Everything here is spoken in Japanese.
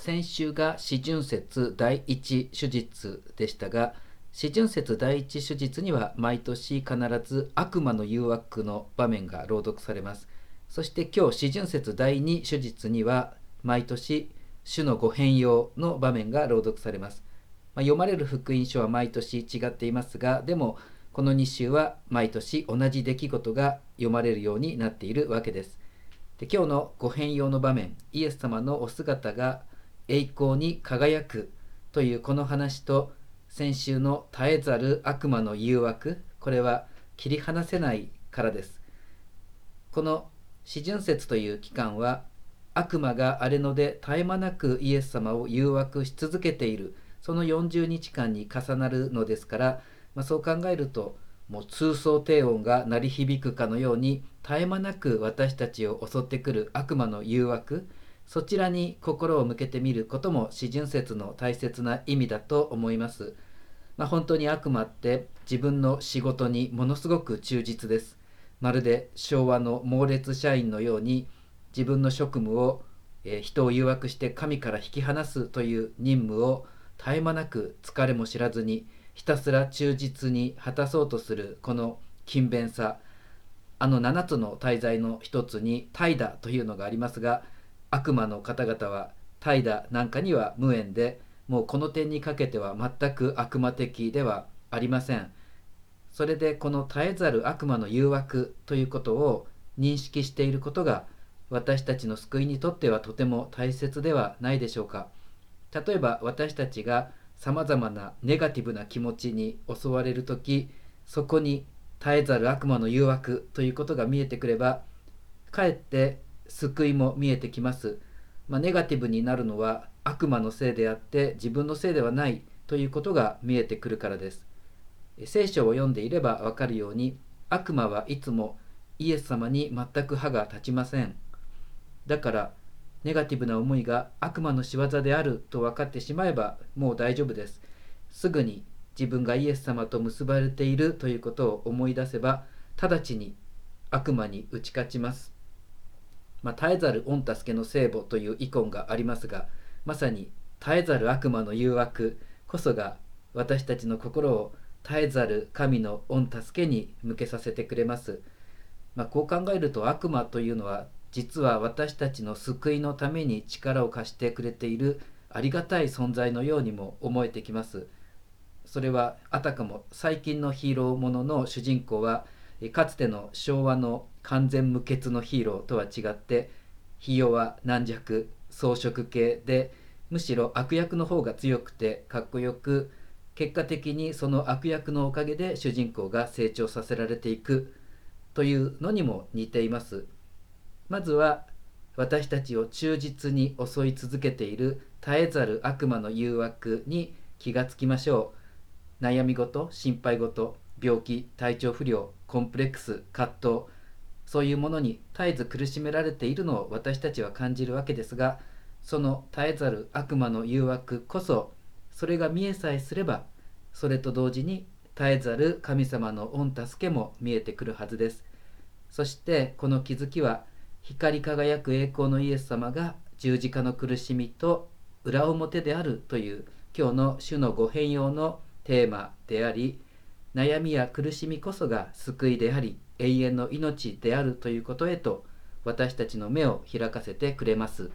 先週が四旬節第一手術でしたが四旬節第一手術には毎年必ず悪魔の誘惑の場面が朗読されます。そして今日四旬節第二手術には毎年主のご変容の場面が朗読されます、まあ、読まれる福音書は毎年違っていますがでもこの2週は毎年同じ出来事が読まれるようになっているわけです。で今日のご変容の場面イエス様のお姿が栄光に輝くというこの話と先週の絶えざる悪魔の誘惑。これは切り離せないからです。この四旬節という期間は悪魔が荒れ野で絶え間なくイエス様を誘惑し続けている。その40日間に重なるのですから、まあ、そう考えるともう通奏低音が鳴り響くかのように絶え間なく私たちを襲ってくる悪魔の誘惑。そちらに心を向けてみることも四旬節の大切な意味だと思います。まあ、本当に悪魔って自分の仕事にものすごく忠実です。まるで昭和の猛烈社員のように自分の職務を、えー、人を誘惑して神から引き離すという任務を絶え間なく疲れも知らずにひたすら忠実に果たそうとするこの勤勉さあの7つの大罪の一つに怠惰というのがありますが悪魔の方々は怠惰なんかには無縁でもうこの点にかけては全く悪魔的ではありません。それでこの絶えざる悪魔の誘惑ということを認識していることが私たちの救いにとってはとても大切ではないでしょうか。例えば私たちがさまざまなネガティブな気持ちに襲われる時そこに絶えざる悪魔の誘惑ということが見えてくればかえって救いも見えてきます。まあ、ネガティブになるのは悪魔のせいであって自分のせいではないということが見えてくるからです。聖書を読んでいればわかるように悪魔はいつもイエス様に全く歯が立ちません。だからネガティブな思いが悪魔の仕業であると分かってしまえばもう大丈夫です。すぐに自分がイエス様と結ばれているということを思い出せば直ちに悪魔に打ち勝ちます。まあ、絶えざる御助けの聖母というイコンがありますがまさに絶えざる悪魔の誘惑こそが私たちの心を絶えざる神の御助けに向けさせてくれます、まあ、こう考えると悪魔というのは実は私たちの救いのために力を貸してくれているありがたい存在のようにも思えてきます。それはあたかも最近のヒーローものの主人公はかつての昭和の完全無欠のヒーローとは違って費用は軟弱装飾系でむしろ悪役の方が強くてかっこよく結果的にその悪役のおかげで主人公が成長させられていくというのにも似ています。まずは私たちを忠実に襲い続けている絶えざる悪魔の誘惑に気がつきましょう。悩み事心配事病気体調不良コンプレックス葛藤そういうものに絶えず苦しめられているのを私たちは感じるわけですがその絶えざる悪魔の誘惑こそそれが見えさえすればそれと同時に絶えざる神様の御助けも見えてくるはずです。そしてこの気づきは光り輝く栄光のイエス様が十字架の苦しみと裏表であるという今日の主のご変容のテーマであり悩みや苦しみこそが救いであり永遠の命であるということへと私たちの目を開かせてくれます。